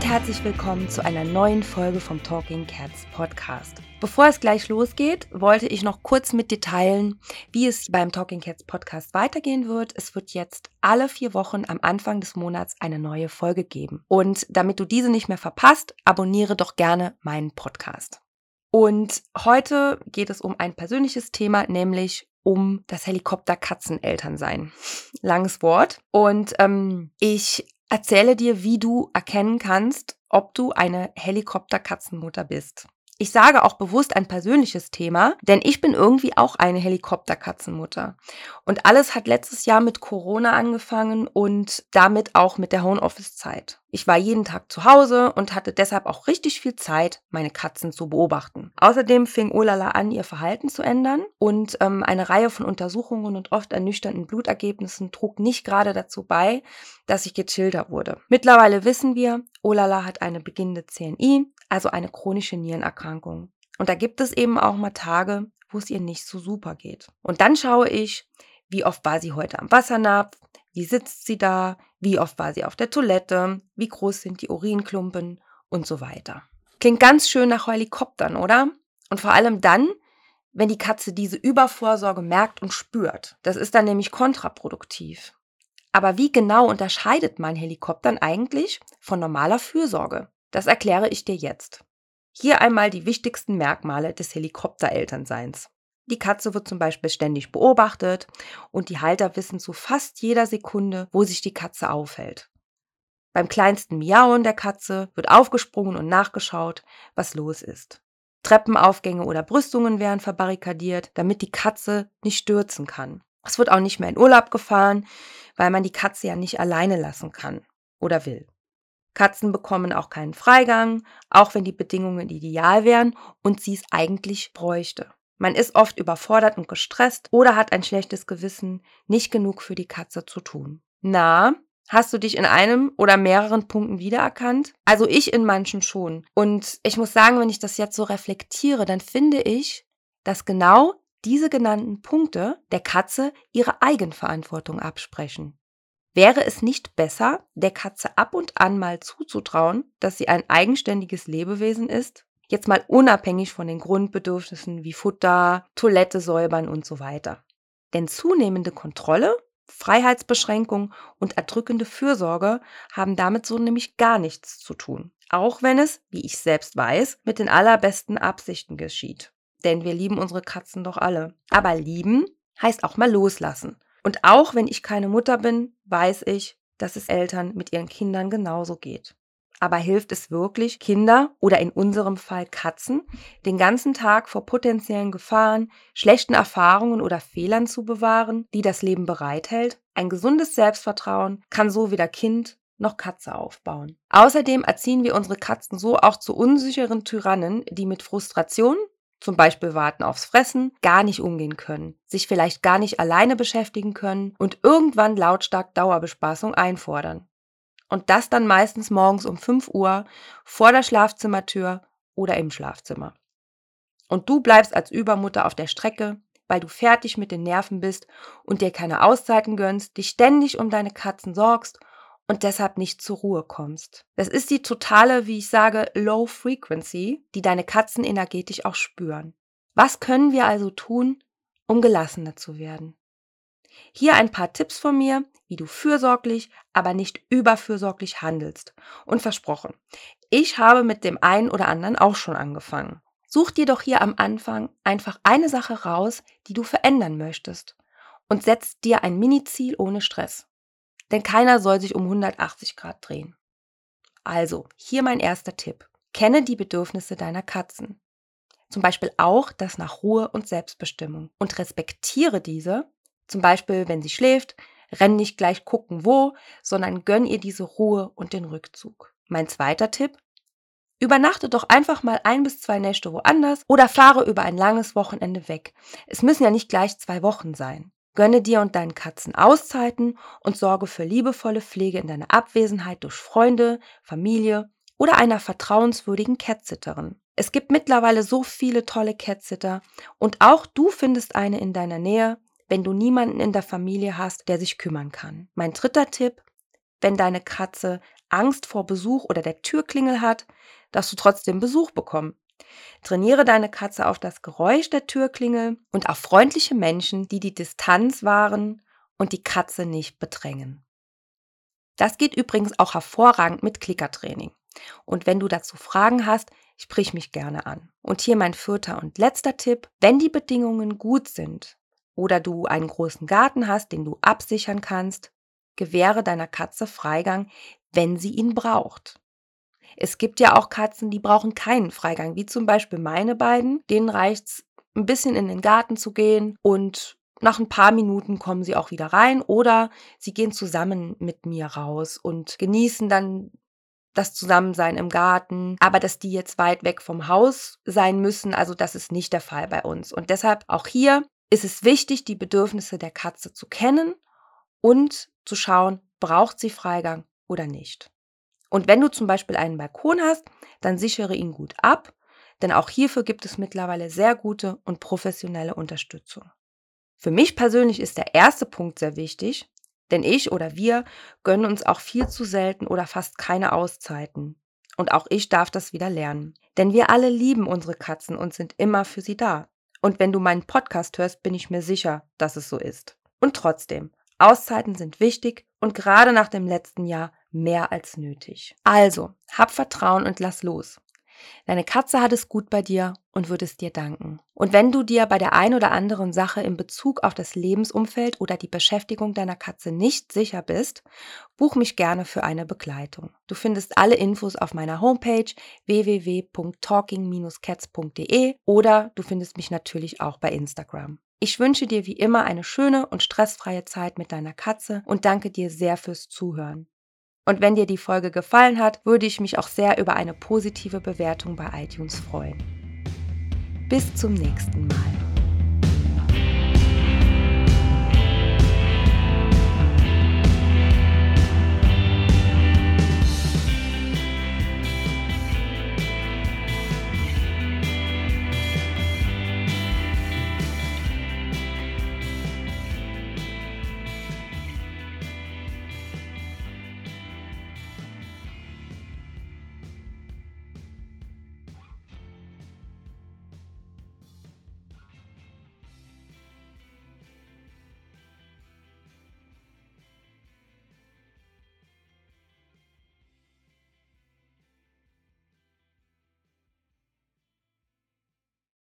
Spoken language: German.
und herzlich willkommen zu einer neuen Folge vom Talking Cats Podcast. Bevor es gleich losgeht, wollte ich noch kurz mit dir wie es beim Talking Cats Podcast weitergehen wird. Es wird jetzt alle vier Wochen am Anfang des Monats eine neue Folge geben. Und damit du diese nicht mehr verpasst, abonniere doch gerne meinen Podcast. Und heute geht es um ein persönliches Thema, nämlich um das Helikopter-Katzenelternsein. Langes Wort. Und ähm, ich erzähle dir, wie du erkennen kannst, ob du eine Helikopter-Katzenmutter bist. Ich sage auch bewusst ein persönliches Thema, denn ich bin irgendwie auch eine Helikopterkatzenmutter. Und alles hat letztes Jahr mit Corona angefangen und damit auch mit der Homeoffice-Zeit. Ich war jeden Tag zu Hause und hatte deshalb auch richtig viel Zeit, meine Katzen zu beobachten. Außerdem fing Olala an, ihr Verhalten zu ändern und ähm, eine Reihe von Untersuchungen und oft ernüchternden Blutergebnissen trug nicht gerade dazu bei, dass ich gechillter wurde. Mittlerweile wissen wir, Olala hat eine beginnende CNI, also eine chronische Nierenerkrankung. Und da gibt es eben auch mal Tage, wo es ihr nicht so super geht. Und dann schaue ich, wie oft war sie heute am Wassernapf, wie sitzt sie da, wie oft war sie auf der Toilette, wie groß sind die Urinklumpen und so weiter. Klingt ganz schön nach Helikoptern, oder? Und vor allem dann, wenn die Katze diese Übervorsorge merkt und spürt. Das ist dann nämlich kontraproduktiv. Aber wie genau unterscheidet man Helikoptern eigentlich von normaler Fürsorge? Das erkläre ich dir jetzt. Hier einmal die wichtigsten Merkmale des Helikopterelternseins. Die Katze wird zum Beispiel ständig beobachtet und die Halter wissen zu fast jeder Sekunde, wo sich die Katze aufhält. Beim kleinsten Miauen der Katze wird aufgesprungen und nachgeschaut, was los ist. Treppenaufgänge oder Brüstungen werden verbarrikadiert, damit die Katze nicht stürzen kann. Es wird auch nicht mehr in Urlaub gefahren, weil man die Katze ja nicht alleine lassen kann oder will. Katzen bekommen auch keinen Freigang, auch wenn die Bedingungen ideal wären und sie es eigentlich bräuchte. Man ist oft überfordert und gestresst oder hat ein schlechtes Gewissen, nicht genug für die Katze zu tun. Na, hast du dich in einem oder mehreren Punkten wiedererkannt? Also ich in manchen schon. Und ich muss sagen, wenn ich das jetzt so reflektiere, dann finde ich, dass genau diese genannten Punkte der Katze ihre Eigenverantwortung absprechen. Wäre es nicht besser, der Katze ab und an mal zuzutrauen, dass sie ein eigenständiges Lebewesen ist? Jetzt mal unabhängig von den Grundbedürfnissen wie Futter, Toilette säubern und so weiter. Denn zunehmende Kontrolle, Freiheitsbeschränkung und erdrückende Fürsorge haben damit so nämlich gar nichts zu tun. Auch wenn es, wie ich selbst weiß, mit den allerbesten Absichten geschieht. Denn wir lieben unsere Katzen doch alle. Aber lieben heißt auch mal loslassen und auch wenn ich keine Mutter bin, weiß ich, dass es Eltern mit ihren Kindern genauso geht. Aber hilft es wirklich, Kinder oder in unserem Fall Katzen den ganzen Tag vor potenziellen Gefahren, schlechten Erfahrungen oder Fehlern zu bewahren, die das Leben bereithält? Ein gesundes Selbstvertrauen kann so weder Kind noch Katze aufbauen. Außerdem erziehen wir unsere Katzen so auch zu unsicheren Tyrannen, die mit Frustration, zum Beispiel warten aufs Fressen, gar nicht umgehen können, sich vielleicht gar nicht alleine beschäftigen können und irgendwann lautstark Dauerbespaßung einfordern. Und das dann meistens morgens um 5 Uhr vor der Schlafzimmertür oder im Schlafzimmer. Und du bleibst als Übermutter auf der Strecke, weil du fertig mit den Nerven bist und dir keine Auszeiten gönnst, dich ständig um deine Katzen sorgst und deshalb nicht zur Ruhe kommst. Das ist die totale, wie ich sage, Low Frequency, die deine Katzen energetisch auch spüren. Was können wir also tun, um gelassener zu werden? Hier ein paar Tipps von mir, wie du fürsorglich, aber nicht überfürsorglich handelst. Und versprochen, ich habe mit dem einen oder anderen auch schon angefangen. Such dir doch hier am Anfang einfach eine Sache raus, die du verändern möchtest und setz dir ein Mini-Ziel ohne Stress. Denn keiner soll sich um 180 Grad drehen. Also, hier mein erster Tipp. Kenne die Bedürfnisse deiner Katzen. Zum Beispiel auch das nach Ruhe und Selbstbestimmung. Und respektiere diese. Zum Beispiel, wenn sie schläft, renn nicht gleich gucken wo, sondern gönn ihr diese Ruhe und den Rückzug. Mein zweiter Tipp. Übernachte doch einfach mal ein bis zwei Nächte woanders oder fahre über ein langes Wochenende weg. Es müssen ja nicht gleich zwei Wochen sein. Gönne dir und deinen Katzen Auszeiten und sorge für liebevolle Pflege in deiner Abwesenheit durch Freunde, Familie oder einer vertrauenswürdigen Catsitterin. Es gibt mittlerweile so viele tolle Catsitter und auch du findest eine in deiner Nähe, wenn du niemanden in der Familie hast, der sich kümmern kann. Mein dritter Tipp, wenn deine Katze Angst vor Besuch oder der Türklingel hat, darfst du trotzdem Besuch bekommen. Trainiere deine Katze auf das Geräusch der Türklingel und auf freundliche Menschen, die die Distanz wahren und die Katze nicht bedrängen. Das geht übrigens auch hervorragend mit Klickertraining. Und wenn du dazu Fragen hast, sprich mich gerne an. Und hier mein vierter und letzter Tipp. Wenn die Bedingungen gut sind oder du einen großen Garten hast, den du absichern kannst, gewähre deiner Katze Freigang, wenn sie ihn braucht. Es gibt ja auch Katzen, die brauchen keinen Freigang, wie zum Beispiel meine beiden. Denen reicht es, ein bisschen in den Garten zu gehen und nach ein paar Minuten kommen sie auch wieder rein oder sie gehen zusammen mit mir raus und genießen dann das Zusammensein im Garten, aber dass die jetzt weit weg vom Haus sein müssen, also das ist nicht der Fall bei uns. Und deshalb auch hier ist es wichtig, die Bedürfnisse der Katze zu kennen und zu schauen, braucht sie Freigang oder nicht. Und wenn du zum Beispiel einen Balkon hast, dann sichere ihn gut ab, denn auch hierfür gibt es mittlerweile sehr gute und professionelle Unterstützung. Für mich persönlich ist der erste Punkt sehr wichtig, denn ich oder wir gönnen uns auch viel zu selten oder fast keine Auszeiten. Und auch ich darf das wieder lernen. Denn wir alle lieben unsere Katzen und sind immer für sie da. Und wenn du meinen Podcast hörst, bin ich mir sicher, dass es so ist. Und trotzdem, Auszeiten sind wichtig und gerade nach dem letzten Jahr mehr als nötig. Also, hab Vertrauen und lass los. Deine Katze hat es gut bei dir und wird es dir danken. Und wenn du dir bei der ein oder anderen Sache in Bezug auf das Lebensumfeld oder die Beschäftigung deiner Katze nicht sicher bist, buch mich gerne für eine Begleitung. Du findest alle Infos auf meiner Homepage www.talking-cats.de oder du findest mich natürlich auch bei Instagram. Ich wünsche dir wie immer eine schöne und stressfreie Zeit mit deiner Katze und danke dir sehr fürs Zuhören. Und wenn dir die Folge gefallen hat, würde ich mich auch sehr über eine positive Bewertung bei iTunes freuen. Bis zum nächsten Mal.